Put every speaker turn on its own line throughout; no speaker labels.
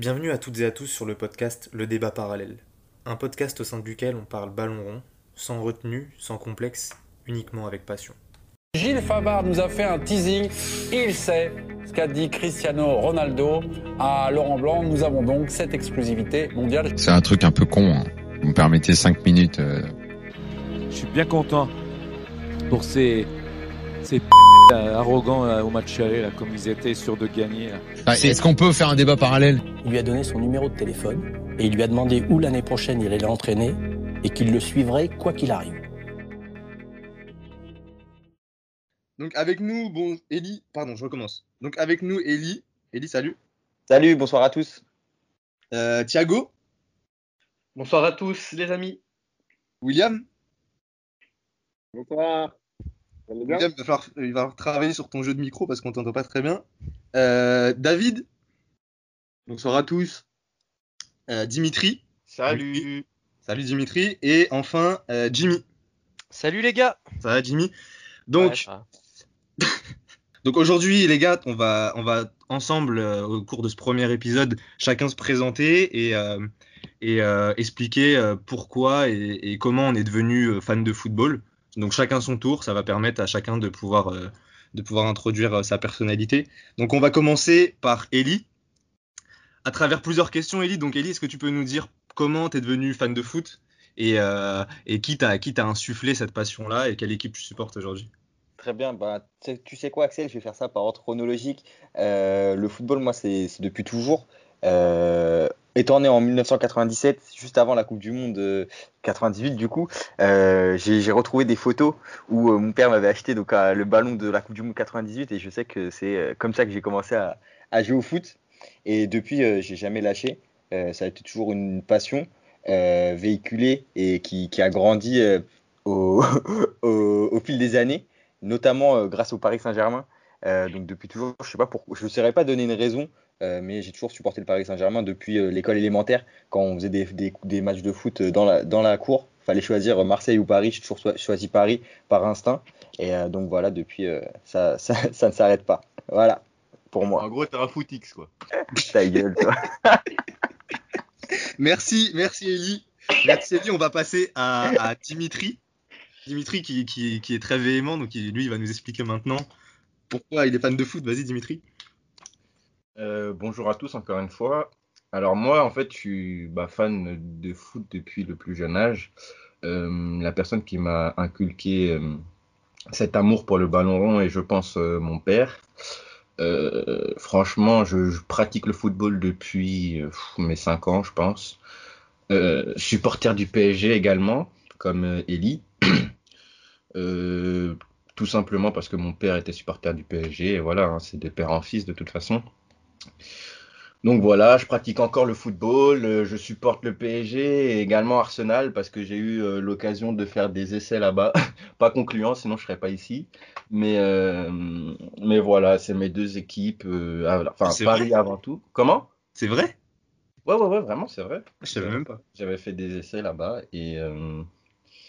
Bienvenue à toutes et à tous sur le podcast Le débat parallèle, un podcast au sein duquel on parle ballon rond, sans retenue, sans complexe, uniquement avec passion.
Gilles Favard nous a fait un teasing. Il sait ce qu'a dit Cristiano Ronaldo à Laurent Blanc. Nous avons donc cette exclusivité mondiale.
C'est un truc un peu con. hein. Vous me permettez 5 minutes. euh,
Je suis bien content pour ces, ces p- là, arrogants là, au match aller, là, comme ils étaient sûrs de gagner.
ah, Est-ce qu'on peut faire un débat parallèle?
Il lui a donné son numéro de téléphone et il lui a demandé où l'année prochaine il allait l'entraîner et qu'il le suivrait quoi qu'il arrive.
Donc avec nous, bon, Ellie, pardon, je recommence. Donc avec nous, Ellie. Ellie, salut.
Salut, bonsoir à tous.
Euh, Thiago,
Bonsoir à tous les amis.
William.
Bonsoir. Bien
William, il va, falloir, il va falloir travailler sur ton jeu de micro parce qu'on t'entend pas très bien. Euh, David. Bonsoir à tous. Euh, Dimitri.
Salut.
Salut Dimitri. Et enfin, euh, Jimmy.
Salut les gars.
Ça va Jimmy? Donc,
Ouais, ça va.
Donc aujourd'hui, les gars, on va, on va ensemble, euh, au cours de ce premier épisode, chacun se présenter et, euh, et euh, expliquer euh, pourquoi et, et comment on est devenu euh, fan de football. Donc chacun son tour, ça va permettre à chacun de pouvoir, euh, de pouvoir introduire euh, sa personnalité. Donc on va commencer par Ellie. À travers plusieurs questions, Ellie. Donc Ellie, est-ce que tu peux nous dire comment tu es devenu fan de foot et, euh, et qui t'a insufflé cette passion-là et quelle équipe tu supportes aujourd'hui?
Très bien. Bah, tu sais- quoi, Axel? Je vais faire ça par ordre chronologique. Euh, le football, moi, c'est depuis toujours. Étant né en 1997, juste avant la Coupe du Monde euh, 98, du coup, euh, j'ai retrouvé des photos où euh, mon père m'avait acheté donc euh, le ballon de la Coupe du Monde 98 et je sais que c'est comme ça que j'ai commencé à, jouer au foot. Et depuis, j'ai jamais lâché. Ça a été toujours une passion véhiculée et qui, a grandi au, fil des années, notamment grâce au Paris Saint-Germain. Donc depuis toujours, je je ne saurais pas donner une raison, euh, mais j'ai toujours supporté le Paris Saint-Germain depuis euh, l'école élémentaire. Quand on faisait des, des, des matchs de foot dans la, dans la cour, fallait choisir Marseille ou Paris. J'ai toujours cho- choisi Paris par instinct. Et euh, donc voilà, depuis, euh, ça, ça, ça ne s'arrête pas. Voilà, pour moi.
En gros, t'es un footix quoi.
Ta gueule, toi.
Merci, merci Ellie. Merci Ellie, on va passer à, à Dimitri. Dimitri qui, qui, qui est très véhément, donc il- lui il va nous expliquer maintenant pourquoi il est fan de foot. Vas-y Dimitri.
Euh, bonjour à tous encore une fois. Alors moi, en fait, je suis bah, fan de foot depuis le plus jeune âge. Euh, la personne qui m'a inculqué euh, cet amour pour le ballon rond est, je pense, mon père. Franchement, je, pratique le football depuis mes 5 ans, je pense. Supporter du PSG également, comme. Euh, tout simplement parce que mon père était supporter du PSG, et voilà, hein, c'est de père en fils de toute façon. Donc voilà, je pratique encore le football, euh, je supporte le PSG et également Arsenal parce que j'ai eu euh, l'occasion de faire des essais là-bas, pas concluants, sinon je serais pas ici. Mais euh, mais voilà, c'est mes deux équipes, euh, enfin Paris avant tout. Comment?
C'est vrai?
Ouais ouais ouais, vraiment c'est vrai.
Je savais même pas.
J'avais fait des essais là-bas et euh,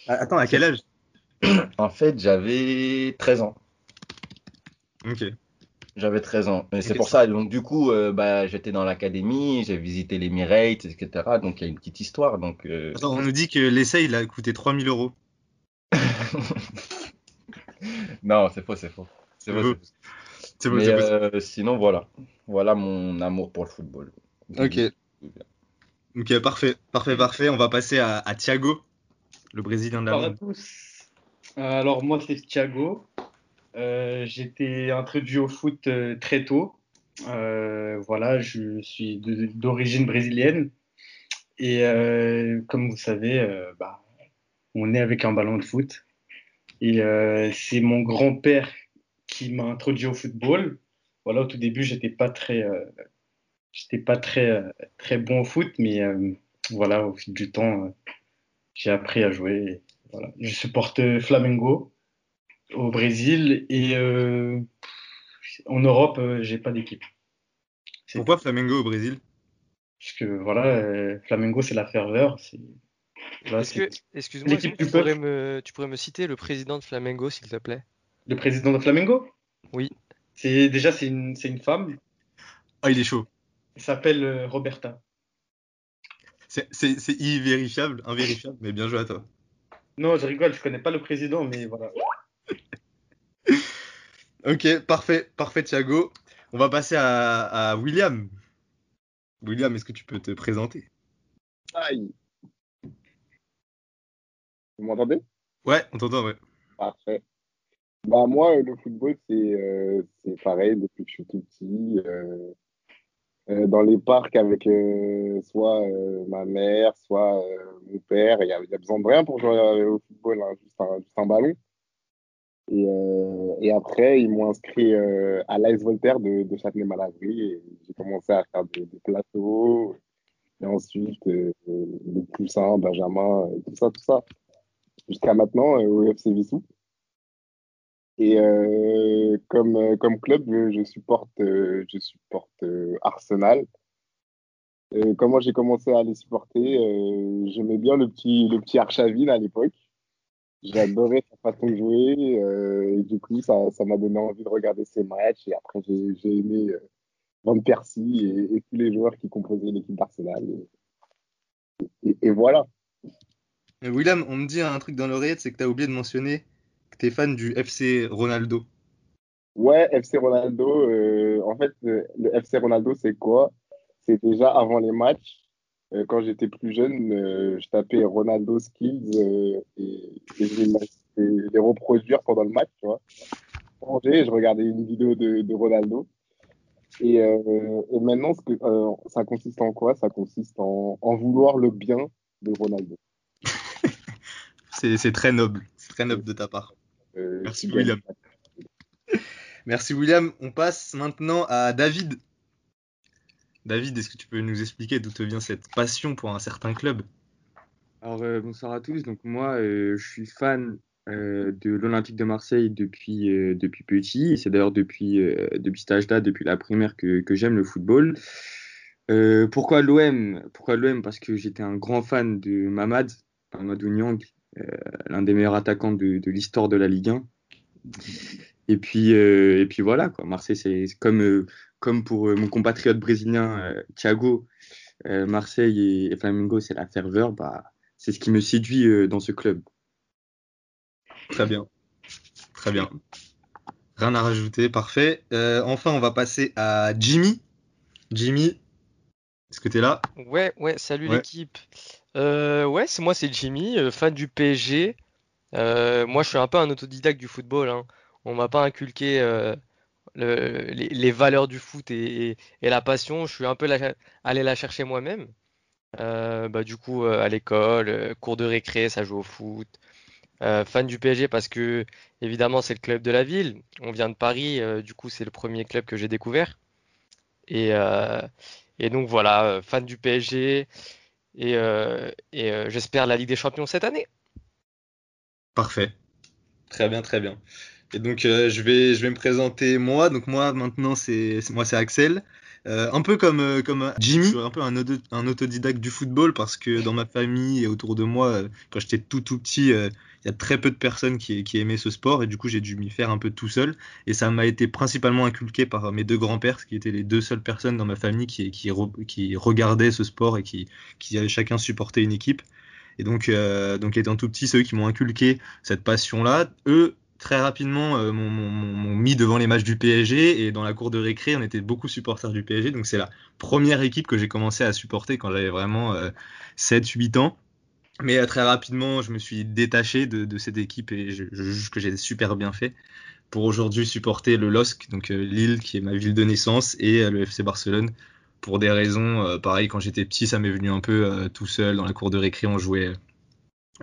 Attends, à quel âge?
en fait j'avais 13 ans.
Ok.
J'avais 13 ans. Et c'est pour ça. Donc, du coup, euh, bah, j'étais dans l'académie, j'ai visité les Emirates, etc. Donc, il y a une petite histoire. Donc, euh,
Attends, on nous dit que l'essai il a coûté 3000 euros.
non, c'est faux, c'est faux. C'est faux,
C'est
faux.
C'est beau,
Mais
c'est beau.
euh, sinon, voilà. Voilà mon amour pour le football.
Ok. Ok, parfait, parfait, parfait. On va passer à, à Thiago, le Brésilien de la
Bonsoir à tous. Euh, Alors moi c'est Thiago. Euh, J'étais introduit au foot euh, très tôt. Euh, voilà, je suis d'origine brésilienne. Et euh, comme vous savez, bah, on est avec un ballon de foot. Et c'est mon grand-père qui m'a introduit au football. Voilà, au tout début, j'étais pas très, j'étais pas très, très bon au foot, mais voilà, au fil du temps, j'ai appris à jouer. Voilà. Je supporte Flamengo au Brésil et euh, en Europe, euh, j'ai pas d'équipe. C'est-
Pourquoi Flamengo au Brésil?
Parce que voilà, euh, Flamengo, c'est la ferveur. voilà,
excuse-moi,
l'équipe
tu pourrais me, tu pourrais me citer le président de Flamengo, s'il te plaît?
le président de Flamengo?
Oui.
C'est déjà c'est une, c'est une femme.
Ah, il est chaud.
Il s'appelle euh, Roberta.
C'est c'est- c'est invérifiable, invérifiable, mais bien joué à toi.
Non, je rigole, je connais pas le président, mais voilà.
Ok, parfait, parfait Thiago. On va passer à, à William. William, est-ce que tu peux te présenter?
Aïe. Vous m'entendez?
Ouais, on t'entend, ouais.
Parfait. Bah moi, euh, le football, c'est euh, c'est pareil depuis que je suis tout petit. euh, euh, dans les parcs avec soit ma mère, soit mon père. Il y a, besoin de rien pour jouer au football, hein, juste, un, juste un ballon. Et, euh, et après, ils m'ont inscrit euh, à l'AS Voltaire de, de Châtenay-Malabry. Et j'ai commencé à faire des, plateaux. Et ensuite, euh, le poussin, Benjamin, euh, tout ça, tout ça. Jusqu'à maintenant, au FC Vissou. Et comme, club, je supporte, Arsenal. Comment j'ai commencé à les supporter, j'aimais bien le petit, le petit Arshavin à l'époque. J'adorais sa façon de jouer. euh, et du coup, ça, ça m'a donné envie de regarder ses matchs. Et après, j'ai, j'ai aimé euh, Van Persie et, et tous les joueurs qui composaient l'équipe d'Arsenal. Et, et- et voilà.
William, on me dit un truc dans l'oreillette, c'est que t'as oublié de mentionner que t'es fan du FC Ronaldo.
Ouais, FC Ronaldo. euh, en fait, euh, le FC Ronaldo, c'est quoi? C'est déjà avant les matchs. Euh, quand j'étais plus jeune, euh, je tapais Ronaldo Skills euh, et, et je les, et les reproduire pendant le match, tu vois. Je regardais une vidéo de, de Ronaldo. Et, et maintenant, ce que, ça consiste en quoi? Ça consiste en, en vouloir le bien de Ronaldo.
C'est très noble, c'est très noble de ta part. Merci William. Merci William. On passe maintenant à David. David, est-ce que tu peux nous expliquer d'où te vient cette passion pour un certain club?
Alors, euh, bonsoir à tous. Donc, moi, euh, je suis fan euh, de l'Olympique de Marseille depuis, depuis petit. Et c'est d'ailleurs depuis, depuis cet âge-là, depuis la primaire, que, que j'aime le football. Pourquoi l'OM? Pourquoi l'OM? Parce que j'étais un grand fan de Mamad, Mamadou Niang, l'un des meilleurs attaquants de, l'histoire de la Ligue 1. Et puis, et puis voilà, quoi. Marseille, c'est comme, comme pour euh, mon compatriote brésilien euh, Thiago, euh, Marseille et, et Flamengo, c'est la ferveur. Bah, c'est ce qui me séduit euh, dans ce club.
Très bien. Très bien. Rien à rajouter, parfait. Euh, enfin, on va passer à Jimmy. Jimmy, est-ce que tu es là?
Ouais, ouais, salut
Ouais.
l'équipe. Euh, ouais, c'est moi, c'est Jimmy, fan du PSG. Euh, moi, je suis un peu un autodidacte du football, hein. On m'a pas inculqué euh, le- les, les valeurs du foot et, et la passion. Je suis un peu la- allé la chercher moi-même. Euh, bah, du coup, euh, à l'école, euh, cours de récré, ça joue au foot. Euh, fan du PSG parce que, évidemment, c'est le club de la ville. On vient de Paris, euh, du coup, c'est le premier club que j'ai découvert. Et, euh, et donc voilà, euh, fan du PSG. Et, euh, et euh, j'espère la Ligue des Champions cette année.
Parfait. Très bien, très bien. Et donc euh, je vais je vais me présenter moi. Donc moi maintenant c'est moi c'est Axel. Euh, un peu comme euh, comme Jimmy, je suis un peu un, auto- un autodidacte du football parce que dans ma famille et autour de moi, euh, quand j'étais tout tout petit, euh, il y a très peu de personnes qui qui aimaient ce sport et du coup j'ai dû m'y faire un peu tout seul. Et ça m'a été principalement inculqué par mes deux grands-pères, qui étaient les deux seules personnes dans ma famille qui qui re- qui regardaient ce sport et qui qui avaient chacun supporté une équipe. Et donc, euh, donc étant tout petit, c'est eux qui m'ont inculqué cette passion-là. Eux, très rapidement, euh, m'ont mis devant les matchs du PSG et dans la cour de récré, on était beaucoup supporters du PSG. Donc c'est la première équipe que j'ai commencé à supporter quand j'avais vraiment euh, 7-8 ans. Mais euh, très rapidement, je me suis détaché de, cette équipe et je, juge que j'ai super bien fait pour aujourd'hui supporter le LOSC, donc euh, Lille, qui est ma ville de naissance, et euh, le FC Barcelone pour des raisons, euh, pareil, quand j'étais petit, ça m'est venu un peu tout seul dans la cour de récré, on jouait,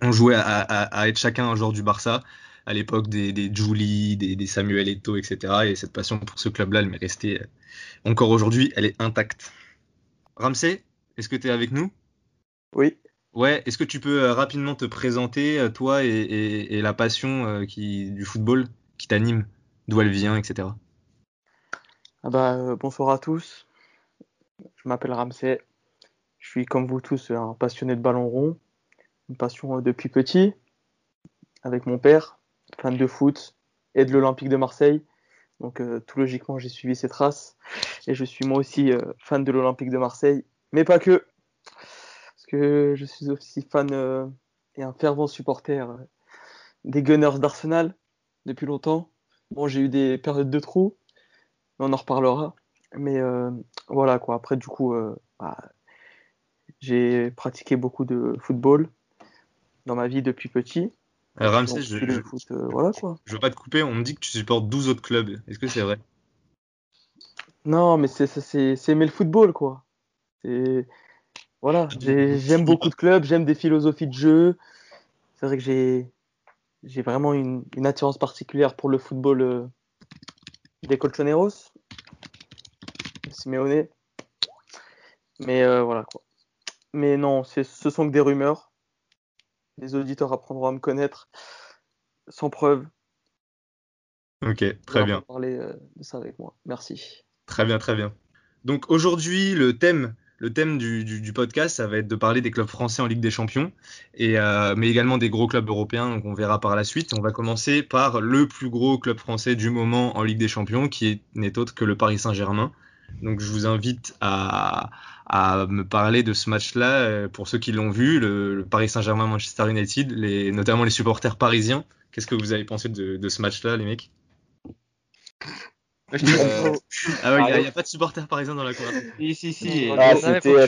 on jouait à- à être chacun un joueur du Barça, à l'époque des, des Julie, des, des Samuel Eto'o, etc. Et cette passion pour ce club-là, elle m'est restée, euh, encore aujourd'hui, elle est intacte. Ramsey, est-ce que tu es avec nous?
Oui.
Ouais, est-ce que tu peux euh, rapidement te présenter, euh, toi et, et- et la passion qui, du football qui t'anime, d'où elle vient, etc.
Ah bah, bonsoir à tous. Je m'appelle Ramsey. Je suis comme vous tous un passionné de ballon rond. Une passion depuis petit. Avec mon père, fan de foot et de l'Olympique de Marseille. Donc euh, tout logiquement, j'ai suivi ses traces. Et je suis moi aussi euh, fan de l'Olympique de Marseille. Mais pas que. Parce que je suis aussi fan euh, et un fervent supporter des Gunners d'Arsenal depuis longtemps. Bon, j'ai eu des périodes de trous, on en reparlera. Mais voilà quoi. Après, du coup, bah, j'ai pratiqué beaucoup de football dans ma vie depuis petit.
Ramsey,
Donc,
je, je-
foot, euh, voilà quoi.
je veux pas te couper, on me dit que tu supportes 12 autres clubs. Est-ce que c'est vrai?
Non, mais c'est aimer le football, quoi. Voilà, j'ai- j'aime beaucoup de clubs, j'aime des philosophies de jeu. C'est vrai que j'ai j'ai vraiment une, une attirance particulière pour le football euh, des Colchoneros, Simeone. Mais euh, voilà quoi. Mais non, ce sont que des rumeurs. Les auditeurs apprendront à me connaître sans preuve.
Ok, très bien.
Parler euh, de ça avec moi. Merci.
Très bien, très bien. Donc aujourd'hui, le thème, le thème du, du- du podcast, ça va être de parler des clubs français en Ligue des Champions, et, euh, mais également des gros clubs européens, donc on verra par la suite. On va commencer par le plus gros club français du moment en Ligue des Champions, qui est- n'est autre que le Paris Saint-Germain. Donc je vous invite à, à me parler de ce match-là, euh, pour ceux qui l'ont vu, le, le Paris Saint-Germain-Manchester United, les, notamment les supporters parisiens. Qu'est-ce que vous avez pensé de, de ce match-là, les mecs?
Euh,
Ah ouais, il n'y a, pas de supporters parisiens dans la conversation.
Si, si, si.
Ah,
Euh,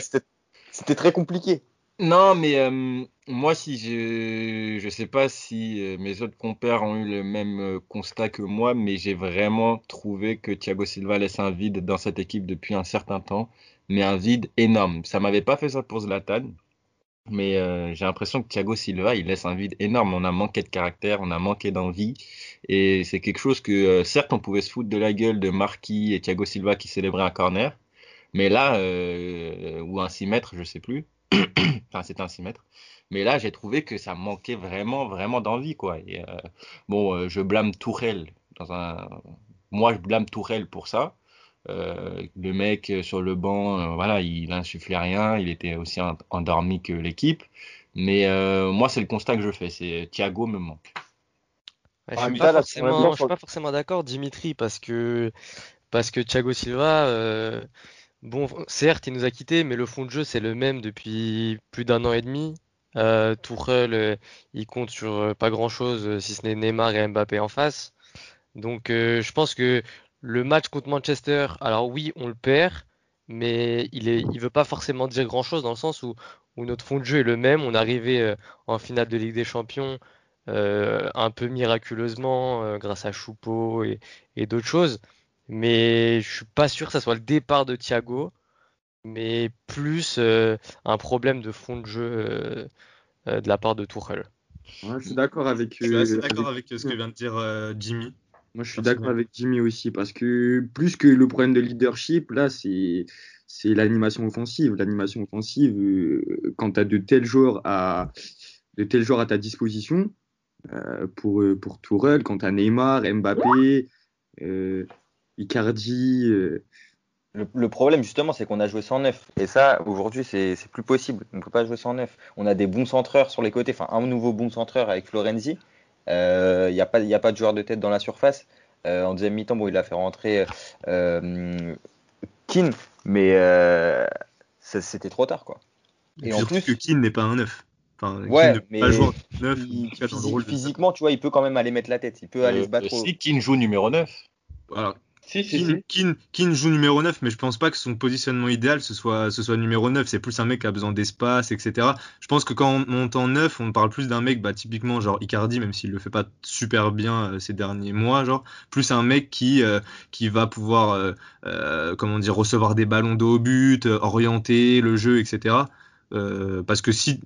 c'était très compliqué.
Non, mais euh, moi, si je je sais pas si euh, mes autres compères ont eu le même euh, constat que moi, mais j'ai vraiment trouvé que Thiago Silva laisse un vide dans cette équipe depuis un certain temps, mais un vide énorme. Ça m'avait pas fait ça pour Zlatan, mais euh, j'ai l'impression que Thiago Silva, il laisse un vide énorme. On a manqué de caractère, on a manqué d'envie, et c'est quelque chose que euh, certes on pouvait se foutre de la gueule de Marquis et Thiago Silva qui célébraient un corner, mais là euh, ou un 6 mètres, je sais plus. Enfin, c'était un 6 mètres. Mais là, j'ai trouvé que ça manquait vraiment, vraiment d'envie, quoi. Bon, je blâme Tourelle dans un. Moi, je blâme Tourelle pour ça. Euh, le mec euh, sur le banc, euh, voilà, il insufflait rien. Il était aussi en- endormi que l'équipe. Mais euh, moi, c'est le constat que je fais. C'est Thiago me manque.
Ouais, je suis pas forcément,
temps,
je suis pas forcément d'accord, Dimitri, parce que parce que Thiago Silva, euh, bon, certes, il nous a quittés, mais le fond de jeu c'est le même depuis plus d'un an et demi. Euh, euh, il compte sur pas grand-chose, si ce n'est Neymar et Mbappé en face. Donc, euh, je pense que le match contre Manchester, alors oui, on le perd, mais il est, il veut pas forcément dire grand-chose dans le sens où, où notre fond de jeu est le même. On est arrivé euh, en finale de Ligue des Champions euh, un peu miraculeusement euh, grâce à Choupo et, et d'autres choses. Mais je suis pas sûr que ça soit le départ de Thiago, mais plus euh, un problème de fond de jeu de la part de.
Ouais, je suis d'accord avec.
Je suis
euh,
assez d'accord
avec-
avec ce que vient de dire euh, Jimmy.
Moi, je suis d'accord avec Jimmy aussi, parce que plus que le problème de leadership, là, c'est c'est l'animation offensive. L'animation offensive, euh, quand tu as de tels joueurs à de tels joueurs à ta disposition, euh, pour euh, pour Tourelle, quand tu as Neymar, Mbappé, euh, Icardi,
Le, le problème, justement, c'est qu'on a joué sans neuf. Et ça, aujourd'hui, c'est c'est plus possible. On ne peut pas jouer sans neuf. On a des bons centreurs sur les côtés. Enfin, un nouveau bon centreur avec Florenzi. Euh, Il n'y a, pas- il y a pas de joueur de tête dans la surface. Euh, en deuxième mi-temps, bon, il a fait rentrer euh, Keane. Mais euh, c'était trop tard, quoi.
Et,
Et en
surtout
plus,
que Keane n'est pas un neuf. Enfin,
Ouais, mais
pas
il-
rôle de-
physiquement, tu vois, il peut quand même aller mettre la tête. Il peut aller
Euh,
se battre. au-
si Keane joue numéro 9.
Alors,
Si, si,
Keane,
si.
Keane- Keane joue numéro 9, mais je pense pas que son positionnement idéal ce soit, ce soit numéro 9. C'est plus un mec qui a besoin d'espace, etc. Je pense que quand on monte en 9, on parle plus d'un mec, bah, typiquement genre Icardi, même s'il le fait pas super bien euh, ces derniers mois, genre, plus un mec qui, euh, qui va pouvoir, euh, comment dire, recevoir des ballons de haut but, orienter le jeu, etc. Parce que si,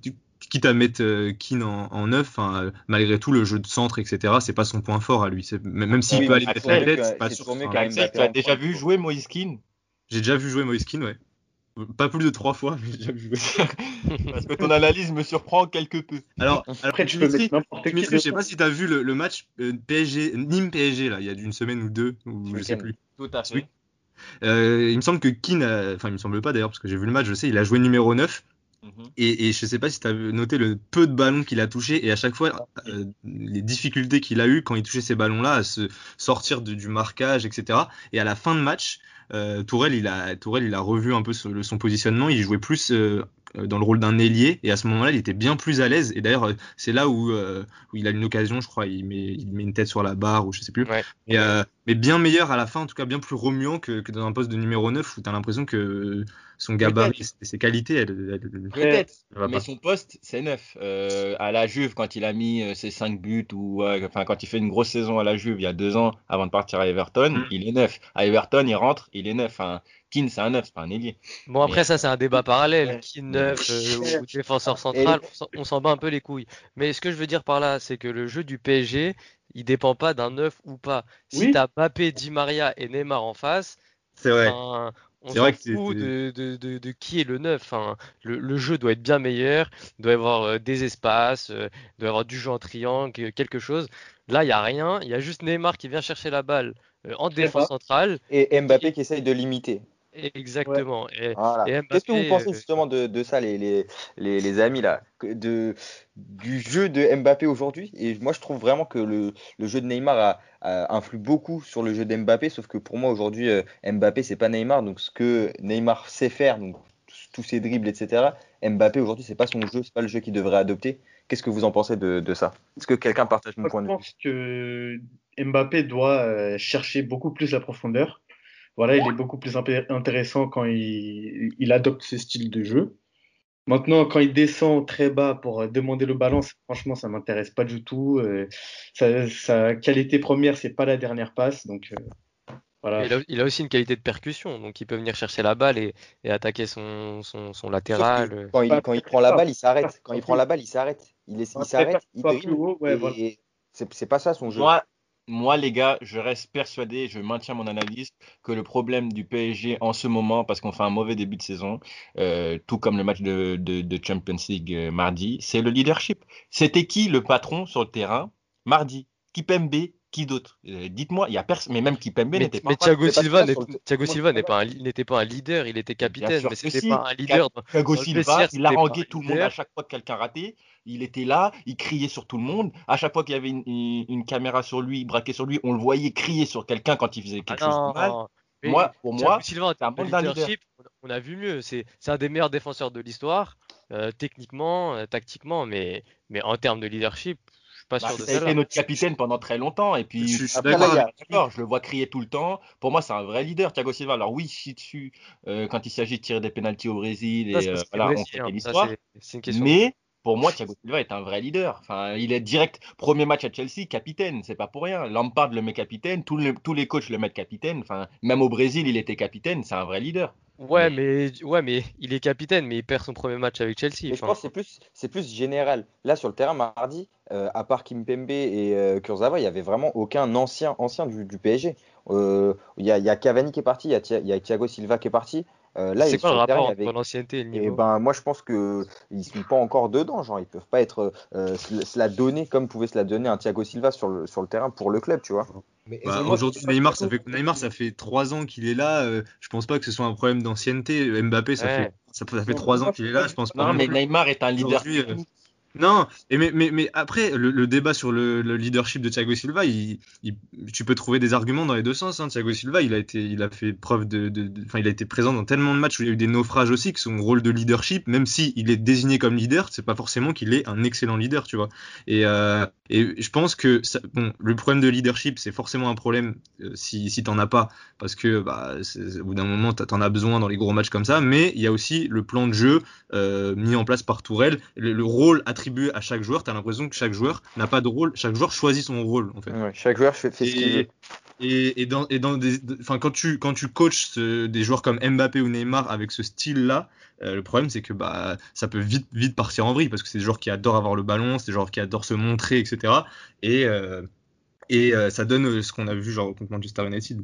quitte à mettre euh, Keane en, en 9, enfin, euh, malgré tout, le jeu de centre, etc., c'est pas son point fort à lui. Même s'il
Oui,
peut aller mettre la tête, c'est pas sûr. enfin,
Axel, tu as déjà vu jouer Moïse Keane?
J'ai déjà vu jouer Moïse Keane, ouais. Pas plus de trois fois, mais j'ai déjà vu jouer.
Parce que ton analyse me surprend quelque peu.
Alors,
Après, tu peux mettre n'importe qui
je sais pas si t'as vu le, le match euh, PSG, Nîmes PSG là, il y a une semaine ou deux, ou
Ce
je sais plus.
Tout à fait.
Euh, il me semble que Keane, a- enfin il me semble pas d'ailleurs parce que j'ai vu le match, je sais, il a joué numéro 9 Et, et je sais pas si tu as noté le peu de ballons qu'il a touché et à chaque fois euh, les difficultés qu'il a eu quand il touchait ces ballons-là à se sortir du marquage, etc. Et à la fin de match, euh, Tourelle, il a, il a revu un peu son, son positionnement. Il jouait plus euh, dans le rôle d'un ailier et à ce moment-là, il était bien plus à l'aise. Et d'ailleurs, euh, c'est là où, euh, où il a une occasion, je crois, il met, il met une tête sur la barre ou je sais plus. Et, euh, mais bien meilleur à la fin, en tout cas bien plus remuant que, que dans un poste de numéro 9 où tu as l'impression que son gabarit et ses qualités, elles, elles-
Peut-être, mais son poste, c'est neuf. Euh, à la Juve, quand il a mis euh, ses 5 buts, ou euh, enfin quand il fait une grosse saison à la Juve il y a deux ans avant de partir à Everton,
Mm.
il est neuf. À Everton, il rentre, il est neuf. Keane, c'est un neuf, c'est pas un ailier.
Bon, après,
Mais-
ça, c'est un débat parallèle. Qui neuf euh, ou défenseur central, on s'en- bat un peu les couilles. Mais ce que je veux dire par là, c'est que le jeu du PSG, il dépend pas d'un neuf ou pas. Si
Oui.
t'as Mbappé, Di Maria et Neymar en face,
C'est vrai.
enfin, on
C'est
s'en
vrai que c'est-
fout
c'est-
de, de, de, de qui est le neuf. Enfin, le, le jeu doit être bien meilleur, il doit y avoir euh, des espaces, euh, il doit y avoir du jeu en triangle, quelque chose. Là, il y a rien. Il y a juste Neymar qui vient chercher la balle euh, en défense centrale.
Et Mbappé qui essaye de limiter.
Exactement. Et,
Voilà.
et
Qu'est-ce que vous
Mbappé,
pensez
euh,
justement de, de ça, les, les, les, les amis, là, de, du jeu de Mbappé aujourd'hui? Et moi, je trouve vraiment que le, le jeu de Neymar a, a- influe beaucoup sur le jeu d'Mbappé, sauf que pour moi, aujourd'hui, euh, Mbappé, c'est pas Neymar. Donc, ce que Neymar sait faire, donc tous- ses dribbles, etc., Mbappé, aujourd'hui, c'est pas son jeu, c'est pas le jeu qu'il devrait adopter. Qu'est-ce que vous en pensez de, de ça? Est-ce que quelqu'un partage mon point
je
de vue?
pense que Mbappé doit euh, chercher beaucoup plus la profondeur. Voilà, il est beaucoup plus intéressant quand il, il adopte ce style de jeu. Maintenant, quand il descend très bas pour demander le ballon, ça- franchement, ça m'intéresse pas du tout. Euh, sa, sa qualité première, c'est pas la dernière passe. Donc, euh, voilà.
Il a, il a aussi une qualité de percussion, donc il peut venir chercher la balle et, et attaquer son, son, latéral.
que quand il, quand il prend la balle, il s'arrête. Quand il prend la balle, il s'arrête. Il, est- il s'arrête, il
ouais, voilà.
c'est c'est pas ça son jeu.
Moi, moi, les gars, je reste persuadé, je maintiens mon analyse, que le problème du PSG en ce moment, parce qu'on fait un mauvais début de saison, euh, tout comme le match de, de, Champions League euh, mardi, c'est le leadership. C'était qui le patron sur le terrain mardi? Kipembe, qui d'autre? Euh, dites-moi, il y a personne, mais même Kipembe n'était pas
mais Thiago. Silva n'est pas n'était pas un leader, il était capitaine, mais c'était pas un leader.
Thiago Silva, il haranguait tout le monde à chaque fois que quelqu'un ratait. Il était là, il criait sur tout le monde. À chaque fois qu'il y avait une, caméra sur lui, braquée sur lui, on le voyait crier sur quelqu'un quand il faisait quelque chose de mal. Moi, pour moi,
Silva
un leader.
leadership, on a, vu mieux. C'est un des meilleurs défenseurs de l'histoire, euh, techniquement, euh, tactiquement, mais, mais en termes de leadership, suis pas
Bah,
sûr de
ça a été notre capitaine pendant très longtemps. Et puis,
Je- je suis
après,
d'accord
là,
avec-
d'accord, je le vois crier tout le temps. Pour moi, c'est un vrai leader, Thiago Silva. Alors, oui, chie dessus euh, quand il s'agit de tirer des pénalties au Brésil.
Ça,
Et euh, voilà, on connaît
Ça,
l'histoire.
question.
Mais pour moi, Thiago Silva est un vrai leader. Enfin, il est direct, premier match à Chelsea, capitaine. C'est pas pour rien. Lampard le met capitaine. Tous les, tous les coachs le mettent capitaine. Enfin, même au Brésil, il était capitaine. C'est un vrai leader.
Ouais, mais, ouais, mais il est capitaine, mais il perd son premier match avec Chelsea.
Mais je pense que c'est plus, c'est plus général. Là, sur le terrain, mardi, euh, à part Kimpembe et euh, Kurzawa, il n'y avait vraiment aucun ancien, ancien du, du PSG. Euh, Il y a, il y a Cavani qui est parti, y il y a Thiago Silva qui est parti. Euh, là,
c'est
il-
quoi
sur
le rapport entre l'ancienneté et le
Et
niveau?
ben, moi, je pense que ils sont pas encore dedans. Genre, ils peuvent pas être euh, se la donner comme pouvait se la donner un Thiago Silva sur le, sur le terrain pour le club, tu vois.
Mais
Bah, Aujourd'hui,
pas
Neymar, ça fait, Neymar, ça fait trois ans qu'il est là. euh, je pense pas que ce soit un problème d'ancienneté. Mbappé, ça
Ouais.
fait, ça, ça fait trois ans qu'il est là. Je pense pas.
Non,
non
mais
plus.
Neymar est un leader.
Euh, Non, mais, après, le, débat sur le, le leadership de Thiago Silva, il, il- tu peux trouver des arguments dans les deux sens. Hein. Thiago Silva, il a, été, il a fait preuve de. Enfin, il a été présent dans tellement de matchs où il y a eu des naufrages aussi, que son rôle de leadership, même si il est désigné comme leader, c'est pas forcément qu'il est un excellent leader, tu vois. Et, euh, je pense que bon, le problème de leadership, c'est forcément un problème euh, si, si t'en as pas, parce que bah, au bout d'un moment, t'en as besoin dans les gros matchs comme ça. Mais il y a aussi le plan de jeu euh, mis en place par Tourelle, le, le rôle attribué à chaque joueur. T'as l'impression que chaque joueur n'a pas de rôle, chaque joueur choisit son rôle en fait.
Ouais, chaque joueur fait, fait ce qu'il veut.
Et, et, et dans, et dans des, de- enfin, quand tu, quand tu coaches ce- des joueurs comme Mbappé ou Neymar avec ce style-là, euh, le problème c'est que bah, ça peut vite, vite partir en vrille parce que c'est des joueurs qui adorent avoir le ballon, c'est des joueurs qui adorent se montrer, etc. Et, euh, et euh, ça donne ce qu'on a vu genre contre Manchester United.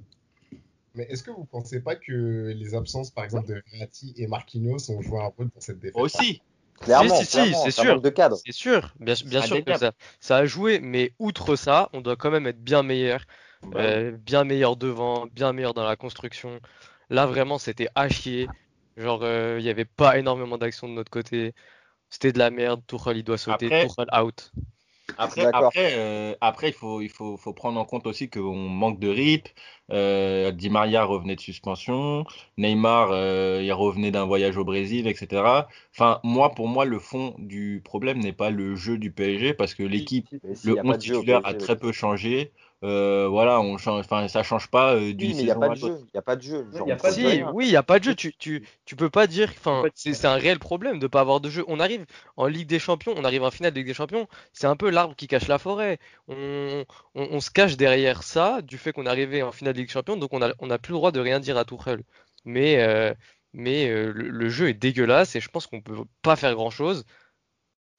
Mais est-ce que vous pensez pas que les absences, par exemple, de Verratti et Marquinhos ont joué un rôle dans cette défaite?
Aussi.
Clairement,
si, si, si,
clairement,
c'est sûr.
manque de cadre.
C'est sûr, bien, bien sûr que ça, ça a joué, mais outre ça, on doit quand même être bien meilleur, euh, bien meilleur devant, bien meilleur dans la construction. Là, vraiment, c'était à chier. Genre, euh, il n'y avait pas énormément d'action de notre côté. C'était de la merde. Tuchel, il doit sauter.
Après-
out.
Après,
D'accord.
après, euh, après, il faut, il faut, faut prendre en compte aussi qu'on manque de rythme. Euh, Di Maria revenait de suspension, Neymar, euh, il revenait d'un voyage au Brésil, etc. Enfin, moi, pour moi, le fond du problème n'est pas le jeu du PSG parce que l'équipe, le
a pas
11
de jeu au
titulaire a très peu changé. Euh, voilà, on change, enfin, ça change pas euh, d'une
Oui, mais il n'y a
saison
pas
à
de
l'autre.
jeu. Il n'y a pas de jeu. Genre,
y a
on
pas
peut
de
Si, oui, il n'y a pas de jeu. Tu, tu, tu peux pas dire. Enfin, c'est c'est un réel problème de pas avoir de jeu. On arrive en Ligue des Champions, on arrive en finale de Ligue des Champions. C'est un peu l'arbre qui cache la forêt. On, on, on se cache derrière ça, du fait qu'on est arrivé en finale de Ligue des Champions, donc on a, on a plus le droit de rien dire à Tuchel. Mais, euh, mais euh, le, le jeu est dégueulasse et je pense qu'on peut pas faire grand-chose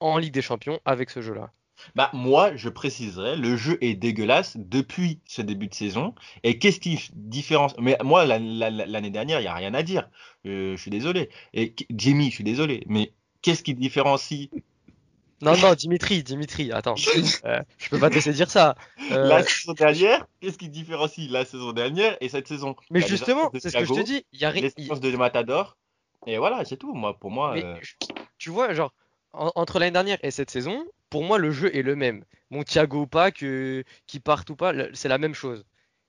en Ligue des Champions avec ce jeu-là.
Bah, moi, je préciserais, le jeu est dégueulasse depuis ce début de saison. Et qu'est-ce qui différencie? Mais moi, la- la- la- l'année dernière, il n'y a rien à dire. Euh, je suis désolé. Et Jamie, je suis désolé. Mais qu'est-ce qui différencie?
Non, non, Dimitri, Dimitri, attends. Euh, je peux pas te laisser dire ça. Euh,
la saison dernière? Qu'est-ce qui différencie la saison dernière et cette saison?
mais
Bah,
justement, c'est ce que je te dis. Il y a
l'expérience de Matador. Et voilà, c'est tout. Moi, pour moi,
Mais
euh,
tu vois, genre, en- entre l'année dernière et cette saison, pour moi, le jeu est le même. Mon Thiago ou pas, que, qui parte ou pas, c'est la même chose.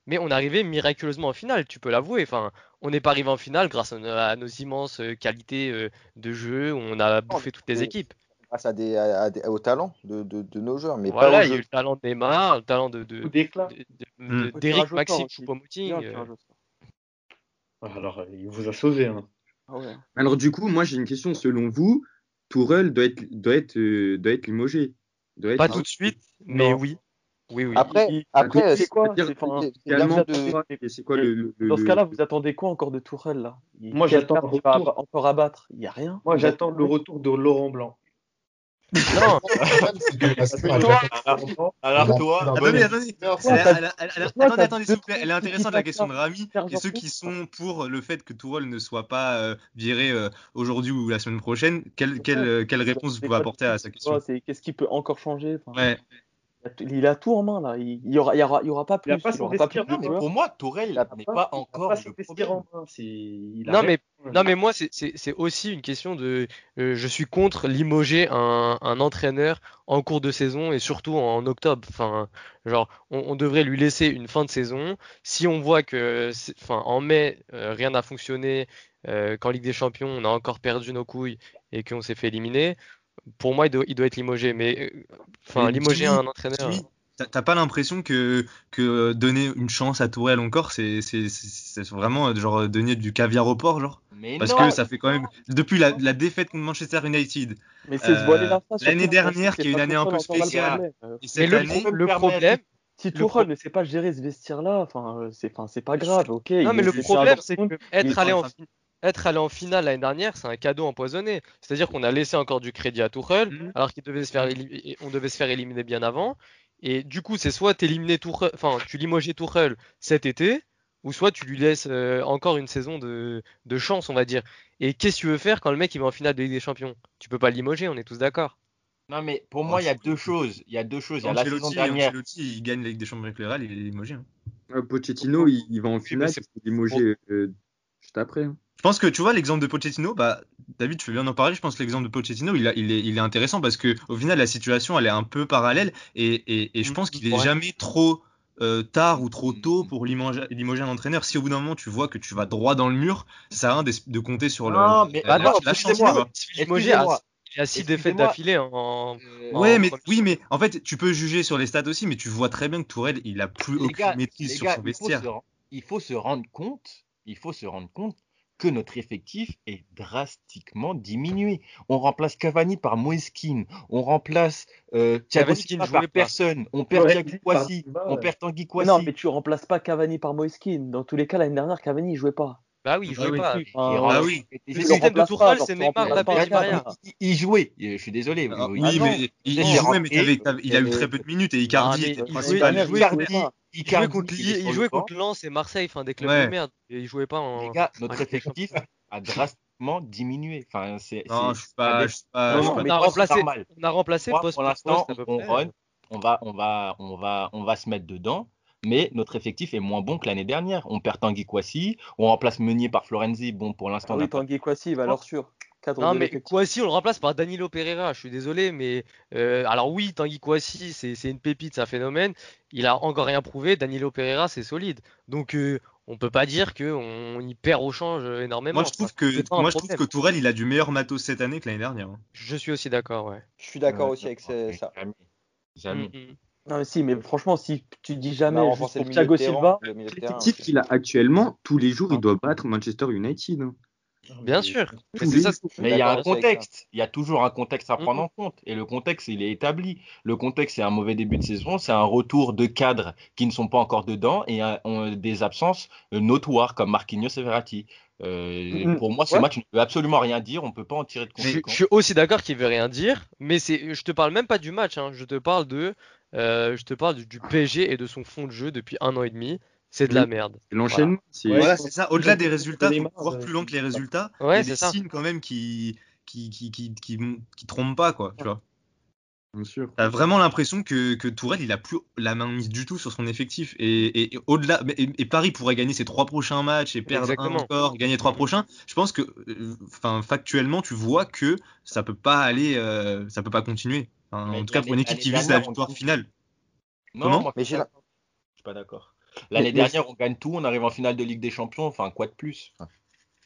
Mais on est arrivé miraculeusement en finale, tu peux l'avouer. Enfin, on n'est pas arrivé en finale grâce à, nos- à nos immenses euh, qualités euh, de jeu, où on a bouffé toutes les équipes.
Grâce à des, à- à des- au talent de, de, de nos joueurs, mais
Voilà,
pas
il y a eu le talent de Neymar, le talent de, de,
Coup d'éclat.
de- de-
Mm.
de-
Au
d'Eric Maxime
aussi.
Choupo-Moting. Euh,
sort.
Alors, il vous a sauvé. Hein.
Ah ouais.
Alors du coup, moi j'ai une question. Selon vous, Tourelle doit être, doit être, euh, doit être limogé. Doit être
Pas tout de suite, mais
Non.
oui. Oui, oui.
Après,
Il-
après
c'est quoi C'est-
de-
le,
Dans ce cas-là, vous attendez quoi encore de Tourelle là? Il-
Moi, j'attends
encore abattre Il n'y a rien.
Moi, j'attends le retour de Laurent Blanc.
Non,
alors toi,
Attendez, attendez. S'il vous plaît. Elle est intéressante la question de. Rami et ceux qui sont pour le fait que Tourelle ne soit pas euh, viré euh, aujourd'hui ou la semaine prochaine. Quelle, quelle, euh, quelle réponse vous pouvez apporter à sa question?
c'est qu'est-ce qui peut encore changer Enfin,
Ouais.
Il, a tout, en main là. Il, il y aura, il y aura, il y aura pas plus.
Il a pas
il
son
aura pas plus
Non, mais pour moi, Tourelle n'est
pas-
pas
il a
encore
pas
le problème.
en main. C'est- il a
Non mais, non mais moi c'est- aussi une question de euh, je suis contre limoger un, un entraîneur en cours de saison et surtout en octobre. Enfin, genre on, on devrait lui laisser une fin de saison. Si on voit que enfin en mai euh, rien n'a fonctionné, euh, qu'en Ligue des Champions on a encore perdu nos couilles et qu'on s'est fait éliminer, pour moi il doit, il doit être limogé. Mais euh, enfin
Mais
limoger
Jimmy,
un entraîneur.
Jimmy, t'as- pas l'impression que, que donner une chance à Tourelle encore, c'est vraiment euh, genre donner du caviar au porc, genre?
Mais
Parce
non,
que ça fait quand même. Depuis la, la défaite contre Manchester United,
Mais c'est se voiler la face.
l'année dernière, qui est une année un peu spéciale,
problème. Euh,
et
Mais
cette
le,
année.
le problème,
Si
le
Tourelle ne sait pas gérer ce vestiaire-là, enfin, euh, c'est, pas grave, ok.
Non, mais le problème, c'est que être allé
en
en,
train
fi- être allé en finale l'année dernière, c'est un cadeau empoisonné. C'est-à-dire qu'on a laissé encore du crédit à Tuchel,
Mhm.
alors qu'il devait se faire éli- on devait se faire éliminer bien avant. Et du coup, c'est soit t'éliminer Tuchel, enfin, tu limoges Tuchel cet été, ou soit tu lui laisses euh, encore une saison de, de chance, on va dire. Et qu'est-ce que tu veux faire quand le mec il va en finale de Ligue des Champions? Tu peux pas limoger, on est tous d'accord.
non, mais pour moi, il y a deux choses. Il y a deux choses. Il y a la saison dernière.
Ancelotti, il gagne la Ligue des Champions avec le Real, il est limogé. hein.
Euh, Pochettino, il, il va en finale,
c'est-
limogé euh, juste après. hein.
Je pense que tu vois l'exemple de Pochettino, bah David, tu fais bien en parler. Je pense que l'exemple de Pochettino, il, a- il, est, il est intéressant parce que au final la situation elle est un peu parallèle et, et, et je pense qu'il est
Ouais.
jamais trop euh, tard ou trop tôt pour limoger, limoger un entraîneur. Si au bout d'un moment tu vois que tu vas droit dans le mur, ça à rien de, de compter sur le,
Non, mais
la,
Attends,
la chance.
Il il a six défaites d'affilée en, en-
Euh,
Ouais,
en
mais oui, mais en fait, tu peux juger sur les stats aussi, mais tu vois très bien que Tourelle, il a plus
Les
aucune
gars,
maîtrise sur
gars,
son
il faut,
vestiaire.
se, il faut se rendre compte, il faut se rendre compte que notre effectif est drastiquement diminué. On remplace Cavani par Moeskin, on remplace euh, Thiago Silva
ne
par personne, on perd
Ouais,
Kouassi, on perd Tanguy Kouassi.
Non, mais tu remplaces pas Cavani par Moiskin. Dans tous les cas, l'année dernière, Cavani, il jouait pas.
Bah oui, il
Ah
jouait
oui.
pas.
Enfin,
Ah oui.
et-
Le système de
genre,
c'est Neymar, Mbappé,
il, jouait, je suis désolé.
Ah,
il-
oui, mais il, il
il est
jouait, mais il a eu très peu de minutes et Icardi était principal.
Icardi,
Il jouait contre,
il
jouait contre Lens et Marseille, enfin des clubs
Ouais.
de merde. Et il jouait pas en.
Les gars, notre effectif a drastiquement diminué. Enfin, c'est,
Non,
c'est-
je suis pas,
c'est-
je suis pas,
Non,
je suis
non,
pas
On a remplacé, on a remplacé
Moi,
poste
pour l'instant, on run, on va, on va, on va, on va se mettre dedans. mais notre effectif est moins bon que l'année dernière. On perd Tanguy Kouassi, on remplace Meunier par Florenzi. Bon, pour l'instant,
Ah oui, Tanguy Kwasi, valeur sûre. Cadre
Non,
de
mais. Kouassi, on le remplace par Danilo Pereira. Je suis désolé, mais euh, alors oui, Tanguy Kouassi, c'est une pépite, c'est un phénomène. Il a encore rien prouvé. Danilo Pereira, c'est solide. Donc, euh, on peut pas dire qu'on y perd au change énormément.
Moi, je trouve que, moi, je trouve que Tourelle, il a du meilleur matos cette année que l'année dernière. hein.
Je suis aussi d'accord, ouais.
Je suis d'accord
Ouais.
aussi avec ça.
Jamais.
Mm, mm.
Non, mais si, mais franchement, si tu dis jamais
On a
juste pour Thiago Silva,
L'effectif qu'il a actuellement, tous les jours, il doit battre Manchester United. Hein.
Bien sûr. Mais
il y a un contexte, il y a toujours un contexte à prendre
Mhm.
en compte. Et le contexte, il est établi. Le contexte, c'est un mauvais début de saison, c'est un retour de cadres qui ne sont pas encore dedans et ont des absences euh, notoires comme Marquinhos et Verratti. Euh,
Mhm.
Pour moi, ce
Ouais.
match ne veut absolument rien dire, on ne peut pas en tirer de
Je, suis-
conséquences.
je suis aussi d'accord qu'il veut rien dire, mais c'est, je te parle même pas du match, hein. Je te parle de, euh, je te parle du, du PSG et de son fond de jeu depuis un an et demi. C'est de la merde.
Et L'enchaînement, c'est.
Voilà, c'est ça. Au-delà des résultats,
Neymar,
faut voir
euh,
plus loin que les résultats.
Ouais,
il y a
c'est
des
ça.
signes quand même qui, qui, qui, qui, qui, qui trompent pas, quoi. Tu vois.
Bien sûr.
T'as vraiment l'impression que, que Tourelle, il a plus la main mise du tout sur son effectif. Et, et- et au-delà, et, et Paris pourrait gagner ses trois prochains matchs et perdre
Exactement.
un encore, gagner trois prochains. Je pense que, euh, enfin, factuellement, tu vois que ça peut pas aller, euh, ça peut pas continuer. Enfin,
Mais
en tout cas, pour une équipe qui vise la victoire finale.
Non,
Comment
moi,
Mais
je suis pas d'accord. L'année
mais-
dernière, on gagne tout, on arrive en finale de Ligue des Champions, enfin, quoi de plus? Enfin,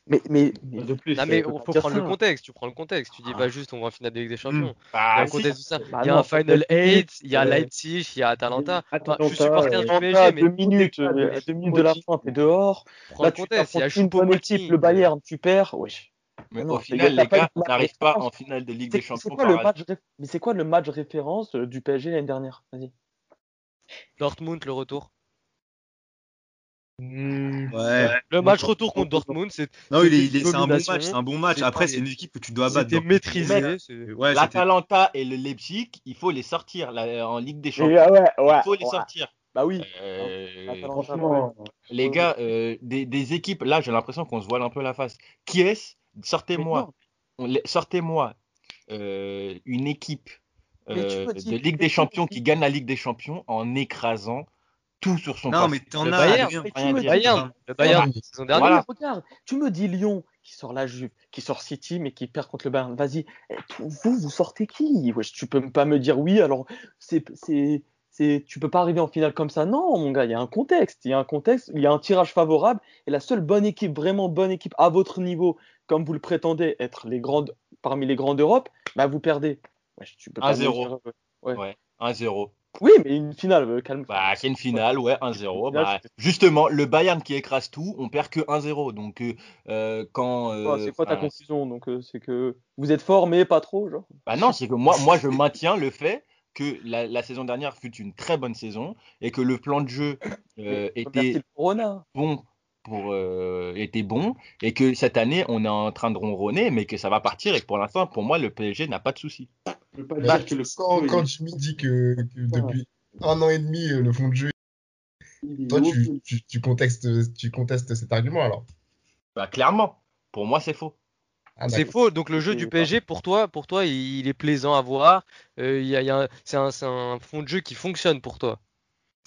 mais, mais, mais-
De plus,
Non, mais
euh,
faut prendre le contexte. Tu prends le contexte. Tu dis pas juste on va en finale de Ligue des Champions. Il y a
bah,
un
si.
contexte de ça.
Bah
Il y a
non,
un Final
peut-être
8, il y a Leipzig, il y a Atalanta. Enfin, je suis
Atalanta,
supporter du
Atalanta,
PSG, mais
deux minutes,
cas de
euh, à deux minutes de la fin, t'es dehors.
prends
Là,
le
tu
contexte. Il y a
une bonne équipe, le Bayern, tu perds.
Mais
Non,
au final, les gars,
une
on n'arrive pas en finale de Ligue des Champions
Mais c'est quoi le match référence euh, du PSG l'année dernière? Vas-y.
Dortmund, le retour.
Ouais.
Le match retour contre Dortmund, c'est
Non, il il est- c'est un bon match, c'est un bon match. Après, c'est une équipe que tu dois battre.
C'était maîtrisé.
Ouais,
L'Atalanta et le Leipzig, il faut les sortir là, en Ligue des Champions.
ah ouais, ouais,
il faut les
ouais.
sortir.
Bah oui.
Euh,
Franchement,
les gars, euh, des, des équipes, là, j'ai l'impression qu'on se voile un peu la face. Qui est-ce Sortez-moi, sortez-moi euh, une équipe euh, de Ligue des Champions qui gagne la Ligue des Champions en écrasant tout sur son
Non,
passé.
mais t'en
Le
as.
Bayern,
tu
rien
me
dire.
dis-
Bayern, le Bayern,
Ah,
saison dernière.
Voilà.
regarde, tu me dis Lyon qui sort la Juve, qui sort City, mais qui perd contre le Bayern. Vas-y, Eh, vous, vous sortez qui Wesh, Tu peux pas me dire oui, alors c'est, c'est, c'est, tu peux pas arriver en finale comme ça. Non, mon gars, il y a un contexte, il y a un contexte, il y a un tirage favorable, et la seule bonne équipe, vraiment bonne équipe à votre niveau, comme vous le prétendez être les grandes, parmi les grandes d'Europe, bah vous perdez. Wesh, tu peux pas me
1-0.
dire, euh, ouais.
Ouais, 1-0.
Oui, mais une finale, euh, calme.
Bah, c'est une finale, ouais, 1-0.
Là,
Bah, justement, le Bayern qui écrase tout, on perd que 1-0. Donc, euh, euh, quand. euh,
c'est quoi ta conclusion Donc, c'est que vous êtes fort, mais pas trop, genre?
Bah non, c'est que moi, moi, je maintiens le fait que la, la saison dernière fut une très bonne saison et que le plan de jeu euh, était bon pour euh, était bon et que cette année on est en train de ronronner mais que ça va partir et que pour l'instant pour moi le PSG n'a pas de souci.
Je peux pas
Bah,
dire que le
quand, quand Jimmy dit que, que depuis un an et demi, euh, le fond de jeu, toi, tu, tu, tu contestes, tu contestes cet argument alors.
Bah clairement, pour moi c'est faux.
Ah,
C'est faux. Donc le jeu du PSG, pour toi, pour toi, il, il est plaisant à voir. Euh, il y a, y c'est un, un fond de jeu qui fonctionne pour toi.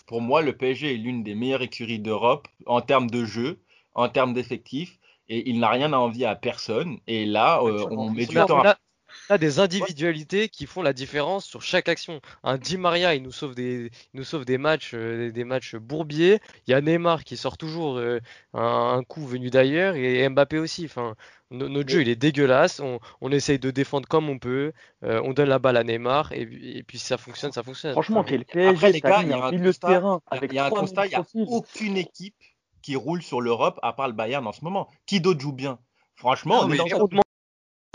Pour moi le PSG est l'une des meilleures écuries d'Europe en termes de jeu, en termes d'effectifs et il n'a rien à envier à personne et là euh, on met du temps à
a- on a des individualités qui font la différence sur chaque action. Un Di Maria, il nous sauve des, il nous sauve des matchs, euh, des, matchs bourbiers. Il y a Neymar qui sort toujours euh, un, un coup venu d'ailleurs et Mbappé aussi. Enfin, no- notre jeu il est dégueulasse. On, on essaye de défendre comme on peut. Euh, on donne la balle à Neymar et, et puis ça fonctionne, ça fonctionne.
Franchement, quel PSG,
Après, les gars, il y a
un
constat,
terrain
il y a-
avec
il y a un
3000
constat, il n'y a
profils.
aucune équipe qui roule sur l'Europe à part le Bayern en ce moment. Qui d'autre joue bien? Franchement,
Non,
on, est-
on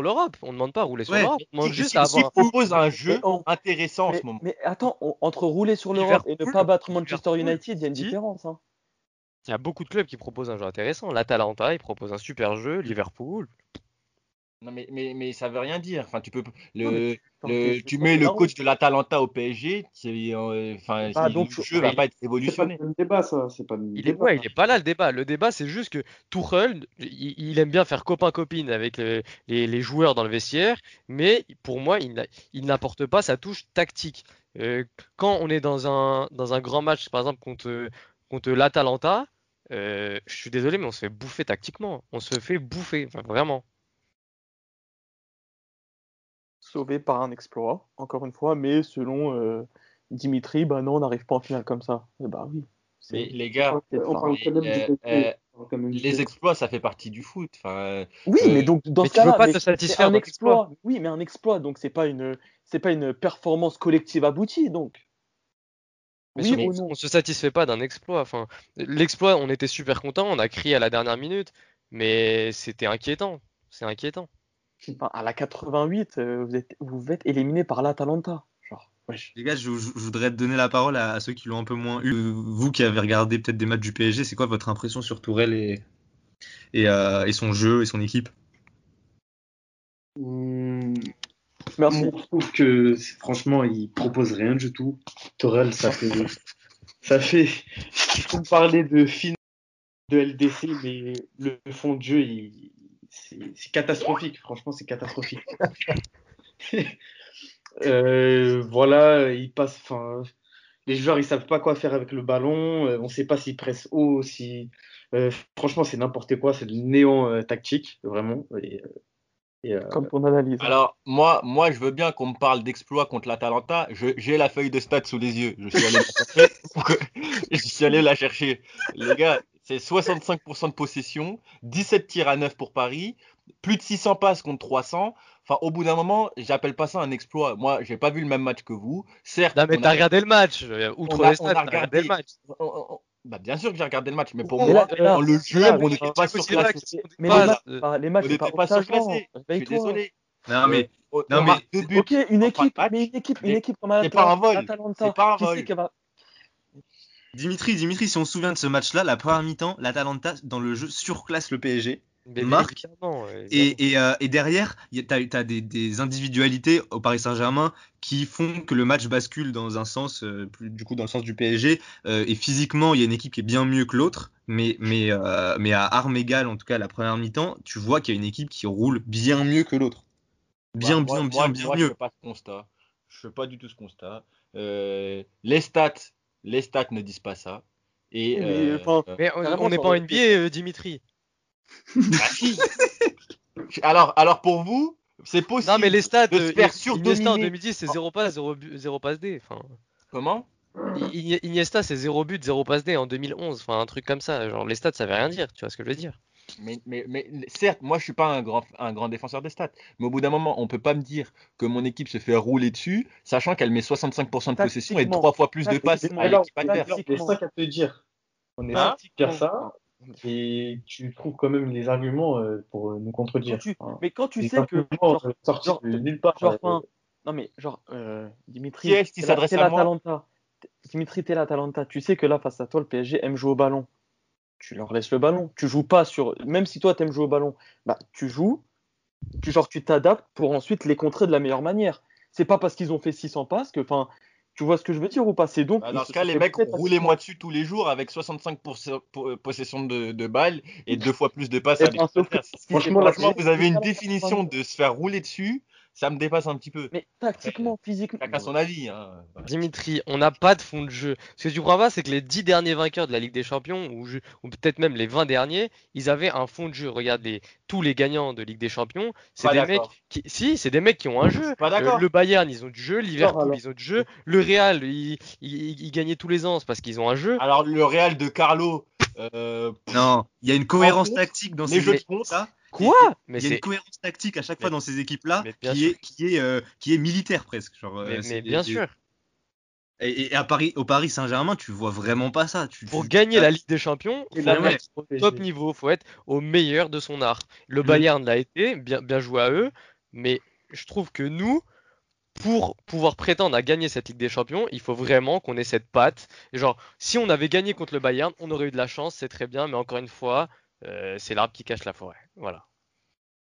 l'Europe. On demande pas à rouler sur
Ouais,
l'Europe. On demande juste à avoir.
propose un jeu
on-
intéressant en ce moment.
mais attends, on- entre rouler sur l'Europe et ne pas battre Manchester United, il y a une différence. Hein.
Il y a beaucoup de clubs qui proposent un jeu intéressant. L'Atalanta, il propose un super jeu. Liverpool.
Non, mais, mais, mais ça veut rien dire. Enfin, tu peux.
Non,
Le,
tu-
le, tu mets le coach de l'Atalanta au PSG, c'est, euh, enfin,
Ah, donc,
le jeu va pas être
C'est pas
révolutionné.
le même débat, ça. C'est pas le
Il est,
débat.
ouais, il est pas là le débat. Le débat, c'est juste que Tuchel, il, il aime bien faire copain-copine avec le- les, les joueurs dans le vestiaire, mais pour moi, il n'a- il n'apporte pas sa touche tactique. Euh, quand on est dans un, dans un grand match, par exemple contre, contre l'Atalanta, euh, je suis désolé, mais on se fait bouffer tactiquement. On se fait bouffer, enfin, vraiment.
Sauvé par un exploit, encore une fois, mais selon euh, Dimitri, bah non, on n'arrive pas en finale comme ça. Et bah oui.
Mais les gars,
enfin,
euh, euh, les exploits, ça fait partie du foot. Enfin,
Oui,
euh,
mais donc dans
mais
ce cas-là,
pas
mais
te satisfaire
un exploit. Oui, mais un exploit, donc c'est pas une, c'est pas une performance collective aboutie, donc.
Mais
Oui
sur-
ou
on,
non
on se satisfait pas d'un exploit. Enfin, l'exploit, on était super content, on a crié à la dernière minute, mais c'était inquiétant. C'est inquiétant.
Enfin, à la 88, euh, vous êtes, vous êtes éliminé par l'Atalanta. Wesh.
Les gars, je, je- je voudrais donner la parole à, à ceux qui l'ont un peu moins eu. Vous qui avez regardé peut-être des matchs du PSG, c'est quoi votre impression sur Tourelle et, et, euh, et son jeu et son équipe?
Hmm,
Merci.
Moi, je trouve que franchement, il propose rien du tout. Torel, ça fait, ça fait. Il faut me parler de fin de LDC, mais le fond de jeu, il- c'est catastrophique. Franchement, c'est catastrophique. Euh, voilà, il passe. Enfin, les joueurs, ils savent pas quoi faire avec le ballon. euh, on sait pas s'ils pressent haut, si. euh, franchement, c'est n'importe quoi. C'est le néant euh, tactique, vraiment. Et, et,
Comme ton analyse.
Alors, moi, moi, je veux bien qu'on me parle d'exploit contre l'Atalanta. J'ai la feuille de stats sous les yeux. Je suis allé la chercher. je suis allé la chercher. Les gars, c'est 65% de possession, 17 tirs à 9 pour Paris, plus de 600 passes contre 300. Enfin, au bout d'un moment, j'appelle pas ça un exploit. Moi, j'ai pas vu le même match que vous. Certes,
Non, mais
on
t'as
a-
regardé le match. euh, Outre
on a-
les
on
stats,
a
t'as
regardé-
regardé le match.
on- on- on- Bah, bien sûr que j'ai regardé le match, mais pour
Mais
moi,
là,
dans le jeu,
là,
on n'était pas surclassé.
Mais
pas-
les matchs,
euh,
les matchs,
on n'était pas surclassé. Je suis désolé.
Non, mais,
On-
non,
on
mais
marque deux buts.
Ok, une équipe, mais une équipe, une équipe comme
c'est pas un vol. C'est pas un vol.
Dimitri, Dimitri, si on se souvient de ce match-là, la première mi-temps, l'Atalanta dans le jeu surclasse le PSG,
Mais
marque.
évidemment, ouais, évidemment.
Et, et, euh, et derrière, tu as, des, des individualités au Paris Saint-Germain qui font que le match bascule dans un sens, euh, plus, du coup dans le sens du PSG. euh, et physiquement, il y a une équipe qui est bien mieux que l'autre, mais, mais, euh, mais à armes égales, en tout cas la première mi-temps, tu vois qu'il y a une équipe qui roule bien mieux que l'autre. Bien,
Bah,
bien,
moi,
bien,
moi,
bien
moi, Je
mieux.
fais pas ce constat. Je fais pas du tout ce constat. Euh, les stats, les stats ne disent pas ça. Et
Mais,
euh,
enfin,
euh,
Mais on- n'est pas en NBA, euh, Dimitri.
bah si. alors, alors pour vous, c'est possible.
Non, mais les stats,
de se
euh,
faire
Iniesta en
surdominer.
2010, c'est 0 passe, 0, but, 0 passe D. Enfin,
Comment?
Iniesta, c'est 0 but, 0 passe D en 2011. Enfin, un truc comme ça. Genre, les stats, ça veut rien dire. Tu vois ce que je veux dire?
Mais, mais, mais certes, moi je suis pas un grand, un grand défenseur des stats, mais au bout d'un moment, on peut pas me dire que mon équipe se fait rouler dessus, sachant qu'elle met 65% de possession et trois fois plus de passes à
Alors,
l'équipe adverse.
alors, c'est ça qu'à te dire. On est
Hein
parti dire ça, et tu trouves quand même les arguments euh, pour euh, nous contredire.
Quand tu-
hein.
Mais quand tu
Les
sais que genre,
euh,
genre,
de nulle part.
genre,
euh,
enfin, non mais genre euh, Dimitri,
Qui est-ce qui
t'es la-
s'adresse à moi?
Dimitri, t'es l'Atalanta. Tu sais que là face à toi, le PSG aime jouer au ballon. Tu leur laisses le ballon. Tu joues pas sur. Même si toi t'aimes jouer au ballon, bah tu joues. Tu genre tu t'adaptes pour ensuite les contrer de la meilleure manière. C'est pas parce qu'ils ont fait 600 passes que, enfin, tu vois ce que je veux dire ou pas? C'est donc.
Bah, Dans ce cas, les mecs, roulez-moi dessus tous les jours avec 65% po- possession de, de balles et deux fois plus de passes
Eh ben, s'est
Franchement,
Franchement, vous avez une définition de se faire rouler dessus, ça me dépasse un petit peu.
Mais tactiquement, physiquement.
Chacun son avis. Hein.
Dimitri, on n'a pas de fond de jeu. Ce que tu crois pas, c'est que les 10 derniers vainqueurs de la Ligue des Champions, ou, peut-être même les 20 derniers, ils avaient un fond de jeu. Regarde les, tous les gagnants de Ligue des Champions, c'est des mecs qui, si, c'est des mecs qui ont un jeu.
Pas
Euh,
d'accord.
le Bayern, ils ont du jeu. Liverpool, ils ont du jeu. Le Real, ils, ils, ils gagnaient tous les ans, parce qu'ils ont un jeu.
Alors, le Real de Carlo, euh,
Non, il y a une cohérence
contre,
tactique dans ces
jeux de
équipes-là.
Quoi Mais
Il y a
c'est
une cohérence tactique à chaque
Mais-
fois dans ces équipes-là
mais bien
qui
sûr.
est, qui, est, euh, qui est militaire presque. Genre, euh,
mais, bien
des-
sûr.
Et, et à Paris, au Paris Saint-Germain, tu vois vraiment pas ça. Tu,
Pour
tu-
gagner la Ligue des Champions,
Et
faut
la
être au top niveau, faut être au meilleur de son art. Le
Le-
Bayern l'a été, bien, bien joué à eux, mais je trouve que nous, pour pouvoir prétendre à gagner cette Ligue des Champions, il faut vraiment qu'on ait cette patte. Et genre, si on avait gagné contre le Bayern, on aurait eu de la chance, c'est très bien, mais encore une fois, c'est l'arbre qui cache la forêt. Voilà.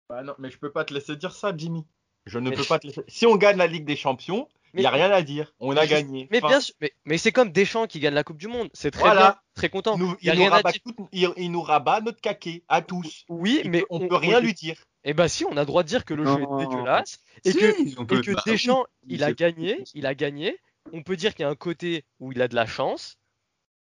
Bah non, mais je peux pas te laisser dire ça, Jimmy. Je ne peux pas te laisser. Si on gagne la Ligue des Champions, il n'y a rien à dire. On a gagné.
Mais
Enfin,
bien sûr, mais, mais c'est comme Deschamps qui gagne la Coupe du Monde. C'est très
Voilà.
bien, très content.
nous-
Il
nous rabat tout- il- il nous rabat notre caquet à tous.
Oui,
Il
mais
peut- on peut rien lui dire.
Eh ben si, on a le droit de dire que le jeu
Non.
est dégueulasse et
Si,
que,
peut-
et que
bah
Deschamps,
oui,
il a gagné, il a gagné. On peut dire qu'il y a un côté où il a de la chance,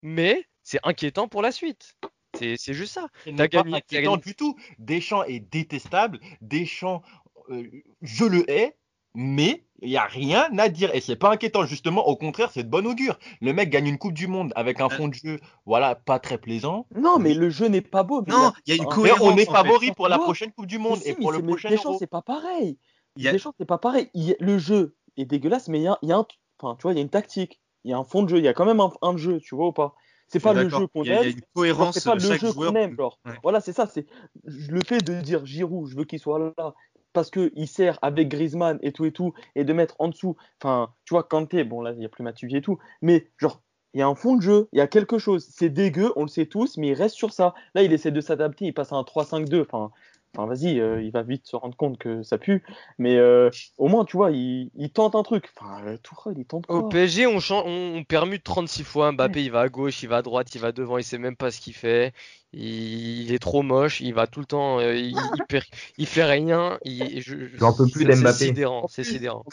mais c'est inquiétant pour la suite. C'est c'est juste ça. T'as
n'est pas
gagné, gagné.
du tout. Deschamps est détestable. Deschamps, euh, je le hais, mais il n'y a rien à dire. Et c'est pas inquiétant, justement. Au contraire, c'est de bon augure. Le mec gagne une Coupe du Monde avec un fond de jeu, voilà, pas très plaisant.
Non, mais le jeu n'est pas beau. mais
Non, il y a une
un-
Mais
cohérence.
on est favori pour la prochaine Coupe du
Mais
Monde
si,
et
mais
pour le
mais
prochain
Deschamps, c'est pas pareil.
A-
Deschamps, c'est pas pareil. Il y a- le jeu est dégueulasse, mais il y a, il y a un, enfin, tu vois, il y a une tactique, il y a un fond de jeu, il y a quand même un, un jeu, tu vois ou pas? C'est pas le jeu qu'on
Il y a- il y a
aime,
une cohérence,
c'est pas le
chaque
jeu
joueur
qu'on aime, genre.
Ouais.
Voilà, c'est ça. C'est le fait de dire Giroud, je veux qu'il soit là parce que il sert avec Griezmann et tout et tout, et de mettre en dessous, enfin, tu vois, Kanté, bon là, il y a plus Matuidi et tout, mais genre. Il y a un fond de jeu, il y a quelque chose. C'est dégueu, on le sait tous, mais il reste sur ça. Là, il essaie de s'adapter, il passe à un 3-5-2. Enfin, enfin vas-y, euh, il va vite se rendre compte que ça pue. Mais euh, au moins, tu vois, il, il tente un truc. Enfin, euh, Tourelle, il tente
Au
quoi?
PSG, on, chan- on, on permute 36 fois. Mbappé, il va à gauche, il va à droite, il va devant, il sait même pas ce qu'il fait. Il, il est trop moche, il va tout le temps, euh, il, il, per- il fait rien. Il, je, je-
J'en peux plus
c'est-
d'Mbappé.
C'est sidérant, c'est sidérant.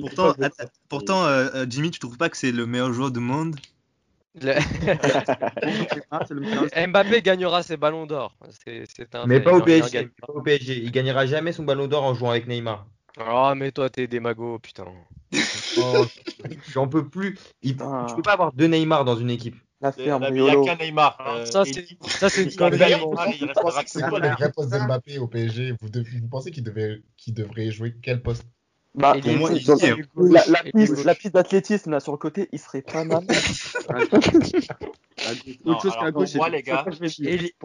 Pourtant, pourtant Jimmy, tu trouves pas que c'est le meilleur joueur du monde?
Le- Mbappé gagnera ses ballons d'or. C'est c'est un
Mais pas
il
au PSG.
gagne
pas au PSG. Il gagnera jamais son ballon d'or en jouant avec Neymar.
Ah, mais toi, t'es démago, putain.
Oh, J'en peux plus. Il... Tu peux pas avoir deux Neymar dans une équipe.
Il n'y a qu'un Neymar.
Ah,
euh,
ça, c'est ça, c'est une.
Neymar,
C'est quoi le
Neymar.
vrai poste d'Mbappé au PSG vous, devez- vous pensez qu'il devait, qu'il devrait jouer quel poste?
Bah,
est
moi, il- est
la,
est
piste,
gauche.
la piste d'athlétisme là sur le côté, il serait pas mal.
Non,
Autre chose
alors,
gauche,
moi,
c'est-
les gars,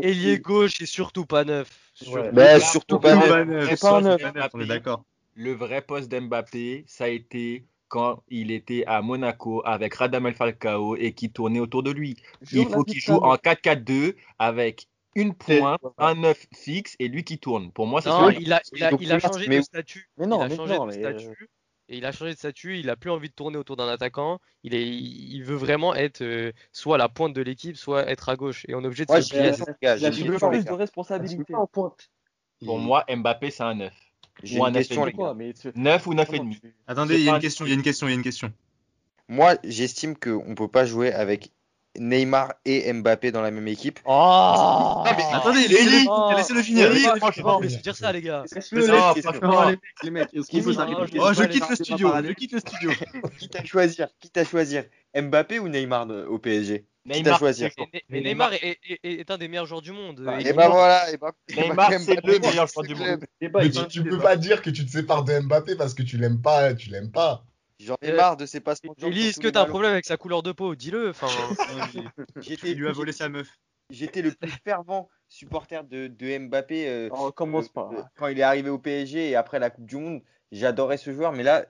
Ailier gauche et surtout pas neuf.
Ouais.
Bah, surtout pas neuf.
le vrai
C'est pas neuf.
d'Mbappé,
On est d'accord.
Le vrai poste d'Mbappé, ça a été quand il était à Monaco avec Radamel Falcao et qui tournait autour de lui. Il faut qu'il joue en
mère.
4-4-2 avec une pointe, un 9 fixe et lui qui tourne. Pour moi, c'est
Non,
ça.
il a, il a, il a changé
mais-
de statut.
Mais non,
il a
mais
changé
non,
de
euh,
statut. Et il a changé de statut. Il a plus envie de tourner autour d'un attaquant. Il est, il veut vraiment être euh, soit à la pointe de l'équipe, soit être à gauche. Et on est obligé de se plier.
Il
les
plus de responsabilité.
Pour moi, Mbappé, c'est un 9.
J'ai
Ou un
une
9
question,
et
les
demi.
gars.
Quoi, mais tu-
9 ou 9 et
comment
demi.
tu-
Attendez,
C'est
il y a une
un
question, il y a une question, il y a une question.
Moi, j'estime qu'on peut pas jouer avec Neymar et Mbappé dans la même équipe.
Oh
Non, mais
Attendez,
Eli,
laissez-le
oh,
laissez-le finir. Laissez-le
franchement, peut dire ça, les gars.
Non,
laisse-
franchement,
les mecs, les mecs,
Oh, je quitte le studio, je quitte le studio.
Quitte à choisir, quitte à choisir Mbappé ou Neymar au PSG. Quitte à
Neymar,
choisir.
Mais, Neymar est, est- est- un des meilleurs joueurs du monde.
Et
Il-
bah voilà, et bah,
Neymar, c'est le meilleur joueur du monde.
Mais tu, peux pas dire que tu te sépares de Mbappé parce que tu l'aimes pas, tu l'aimes pas.
J'en ai
Euh,
marre de ces passements de
est-ce que t'as un problème avec sa couleur de peau Dis-le. Enfin,
J'étais
Il lui a volé sa meuf.
j'étais le plus fervent supporter de, de Mbappé euh,
Oh, commence pas.
euh, quand il est arrivé au PSG et après la Coupe du Monde. J'adorais ce joueur, mais là,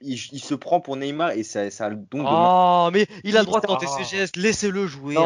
il, il se prend pour Neymar et ça, ça a le don de
Oh, mais il a le droit de
Ah.
tenter ses gestes. Laissez-le jouer.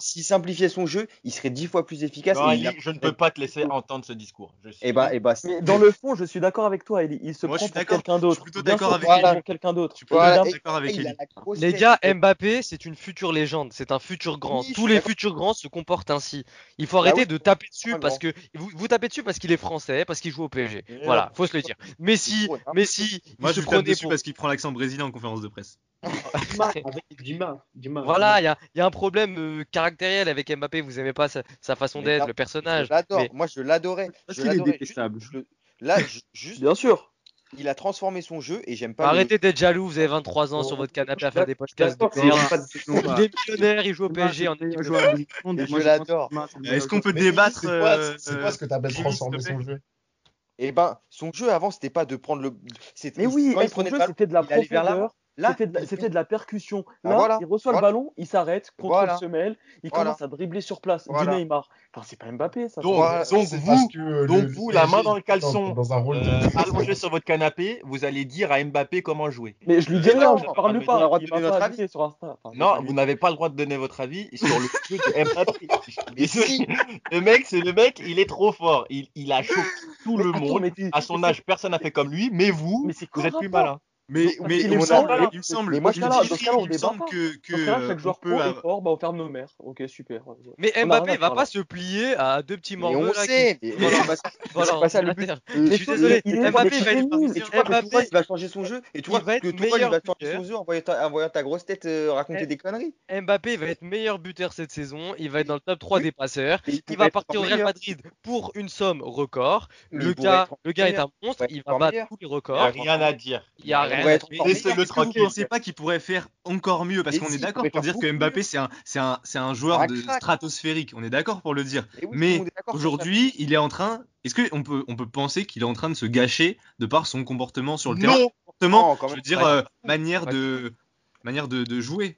S'il simplifiait son jeu, il serait dix fois plus efficace.
Non,
a-
Eli, je ne peux pas te laisser entendre ce discours. Je suis-
Et bah, et bah,
Mais dans le fond, je suis d'accord avec toi. Il, il se
Moi, je
prend
suis
pour quelqu'un
Je suis
d'autre.
plutôt d'accord avec
Eli.
pour quelqu'un d'autre.
Je suis plutôt
Voilà,
d'accord avec Eli.
Les gars, Mbappé, c'est une future légende, c'est un futur grand.
Oui,
Tous les futurs grands se comportent ainsi. Il faut arrêter
oui,
de taper dessus parce que vous, vous tapez dessus parce qu'il est français, parce qu'il joue au PSG. Voilà, faut se le dire. Messi,
hein.
Messi, il
je
se prenait
dessus
pour.
parce qu'il prend l'accent brésilien en conférence de presse.
Dima, avec Dima, Dima.
Voilà, il y a, il y a un problème euh, caractériel avec Mbappé. Vous aimez pas sa, sa façon d'être, le personnage.
Je l'adore.
Mais-
Moi, je l'adorais.
Parce qu'il est détestable.
Juste- je- Là, ju- juste,
Bien sûr.
il a transformé son jeu et j'aime pas. le-
Arrêtez d'être jaloux, vous avez 23 ans sur votre canapé à faire des podcasts de
de-
Il est millionnaire, il joue au PSG en équipe de France.
Je l'adore.
Est-ce qu'on peut débattre
C'est quoi,
euh,
c'est quoi ce que t'appelles transformer son jeu?
Et ben, son jeu avant, c'était pas de prendre le. c'était-
c'était de, de, la percussion. Là, il reçoit le ballon, il s'arrête, contrôle
voilà.
semelle, il commence à dribbler sur place. Du Neymar. Enfin, c'est pas Mbappé, ça.
Donc, donc vous, donc la main dans le caleçon, euh, allongé sur votre canapé, vous allez dire à Mbappé comment jouer.
Mais je lui dis rien, je parle pas. pas,
pas,
pas
avis.
Sur Insta.
Non, vous n'avez pas le droit de donner votre avis sur le truc. de Mbappé. le mec, c'est le mec, il est trop fort. Il, a choqué tout le monde. À son âge, personne n'a fait comme lui, mais vous, vous êtes plus malin.
Mais, il, me semble,
moi, je là,
il me semble que, que
chaque joueur
peut
fort, bah, on ferme nos mères. Ok, super.
Mais Mbappé va pas se plier à deux petits morceaux.
On sait.
Voilà,
pas ça le but. Euh,
je suis désolé. Mbappé va être
il va changer son jeu? Et tu vois que toi il va changer son jeu en voyant ta grosse tête euh, raconter
eh,
des conneries?
Mbappé va être meilleur buteur cette saison, il va être dans le top 3 des passeurs,
il
va partir au Real Madrid pour une somme record. Le gars, est un monstre, il va battre tous les records.
il n'y a Rien à dire.
Il y a
pourrait être encore
pensez pas qu'il pourrait faire encore mieux Parce qu'on est d'accord pour dire que Mbappé, c'est un joueur stratosphérique. On est d'accord pour le dire. Mais aujourd'hui, il est en train. Est-ce qu'on peut, penser qu'il est en train de se gâcher de par son comportement sur le terrain?
Non.
je veux dire, euh, manière, de, manière de jouer.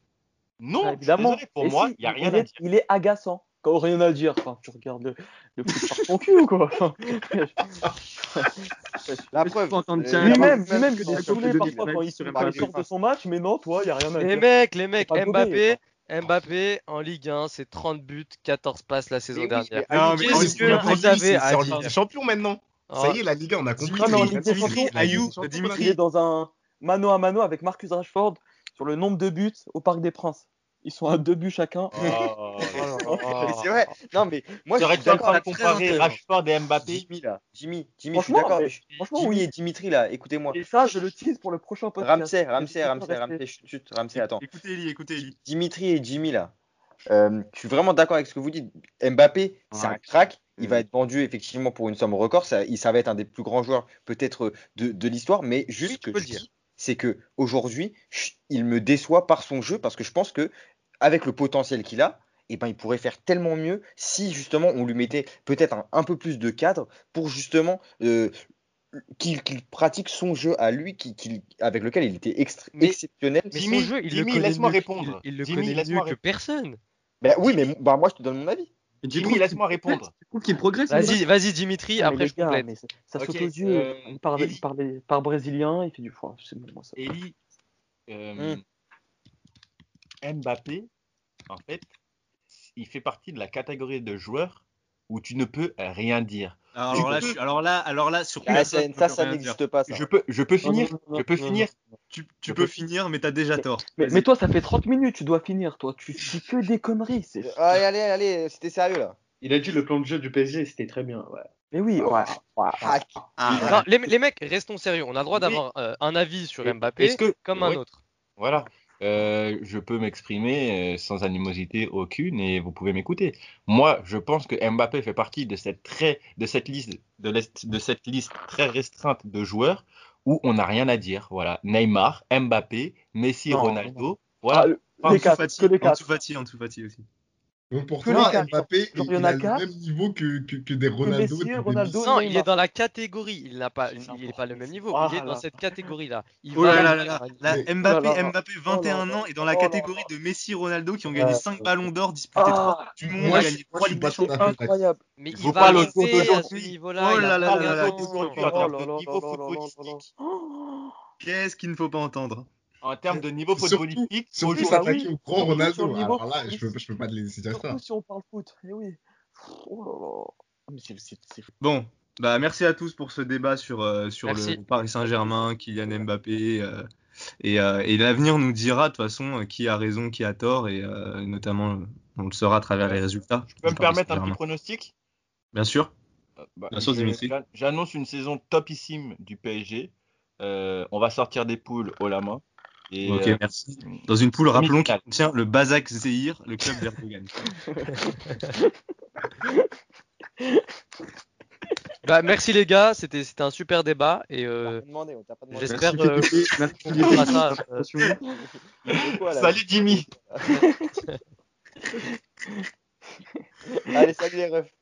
Bah,
non,
évidemment.
pour moi, il n'y a rien à.
Il est agaçant. Quand rien à dire, enfin, tu regardes le, le foot par ton cul ou quoi
La preuve. Euh,
lui-même, lui-même,
que
des
saoulés
parfois quand il sort de son match, mais non, toi, il n'y a rien à dire.
Les mecs,
les mecs,
Mbappé. Mbappé en Ligue 1, c'est 30 buts, 14 passes la saison dernière.
Non,
c'est champion maintenant. Ça y est, la Ligue 1, on a compris.
Ah
il est dans un mano à mano avec Marcus Rashford sur le nombre de buts au Parc des Princes. Ils sont à deux buts chacun.
Oh,
c'est vrai. Non, mais moi, je suis d'accord à
comparer Rashford et Mbappé.
Jimmy, là. Jimmy, Jimmy, je suis d'accord.
Mais... Franchement,
Jimmy
oui.
et Dimitri, là, écoutez-moi.
Et ça, je le tease pour le prochain podcast.
Ramsey, Ramsey, Ramsey, Ramsey, chut, Ramsey, attends.
Écoutez, Eli, écoutez, Eli.
Dimitri et Jimmy, là. Euh, je suis vraiment d'accord avec ce que vous dites. Mbappé, c'est un crack. Il va mm. être vendu effectivement pour une somme record. Ça, il, ça va être un des plus grands joueurs peut-être de, de l'histoire. Mais juste
oui,
que je
dire.
dis, c'est que aujourd'hui, il me déçoit par son jeu parce que je pense que avec le potentiel qu'il a, eh ben, il pourrait faire tellement mieux si justement on lui mettait peut-être un, peu plus de cadre pour justement euh, qu'il pratique son jeu à lui qui, avec lequel il était exceptionnel.
Mais
Jimmy,
son jeu, il
Jimmy,
le
laisse-moi répondre.
Il, il le connaît mieux que personne.
Ben, oui, mais bah, moi je te donne mon avis.
Jimmy, laisse-moi répondre.
Tu trouves qu'il progresse
Vas-y, vas Dimitri, après
ça,
okay,
saute aux yeux.
Euh,
il, parle, brésilien, il fait du froid.
Mbappé, en fait, il fait partie de la catégorie de joueurs où tu ne peux rien dire.
Ah,
alors,
là,
peux...
je... alors là, alors là,
ah, ça,
hein,
ça, n'existe pas.
Je peux, je peux finir,
non,
je peux finir.
Tu, tu peux, finir, mais t'as déjà tort.
Mais, toi, ça fait 30 minutes, tu dois finir, toi. Tu dis que des conneries.
Allez, allez, allez, c'était sérieux là.
Il a dit le plan de jeu du PSG, c'était très bien.
Mais oui, oh,
ah,
les, mecs, restons sérieux. On a le droit d'avoir euh, un avis sur Mbappé comme un autre.
Voilà. Euh, je peux m'exprimer euh, sans animosité aucune et vous pouvez m'écouter. Moi, je pense que Mbappé fait partie de cette, très, de cette, liste, de, de cette liste très restreinte de joueurs où on n'a rien à dire. Voilà, Neymar, Mbappé, Messi, Ronaldo. Voilà.
Ah, le, les quatre,
Fati,
que les quatre.
Fati, Fati aussi.
Bon, pour Mbappé, il, même niveau que, des Ronaldo.
Non, il est dans la catégorie. Il n'est pas, il le même niveau. Il est dans cette catégorie-là.
Mbappé, 21 ans, est dans la catégorie de Messi, Ronaldo qui ont gagné 5 ballons d'or, disputé 3 du monde, gagné 3
incroyable.
Mais il, va
le
à ce niveau-là.
Là là là là. Qu'est-ce qu'il ne faut pas entendre
en termes de niveau footballistique.
Surtout,
surtout
s'attaquer bah
oui,
au grand Ronaldo. Alors là, je peux, peux pas les citer ça.
si on parle foot, mais oui. Oh là là. Ah, mais.
Bon, bah, merci à tous pour ce débat sur, euh, sur le Paris Saint-Germain, Kylian Mbappé. Euh, euh, et, l'avenir nous dira de toute façon qui a raison, qui a tort, et notamment on le saura à travers les résultats.
Je peux me permettre un petit pronostic?
Bien sûr.
Bah,
Bien.
J'annonce une saison topissime du PSG. on va sortir des poules haut la main. Et,
ok,
euh,
merci. Dans une poule, rappelons qu'il contient le Bazak Zehir, le club d'Erdogan.
bah, merci les gars, c'était un super débat. et euh, J'espère euh, qu'on ça. Euh,
salut Jimmy
Allez, salut les refs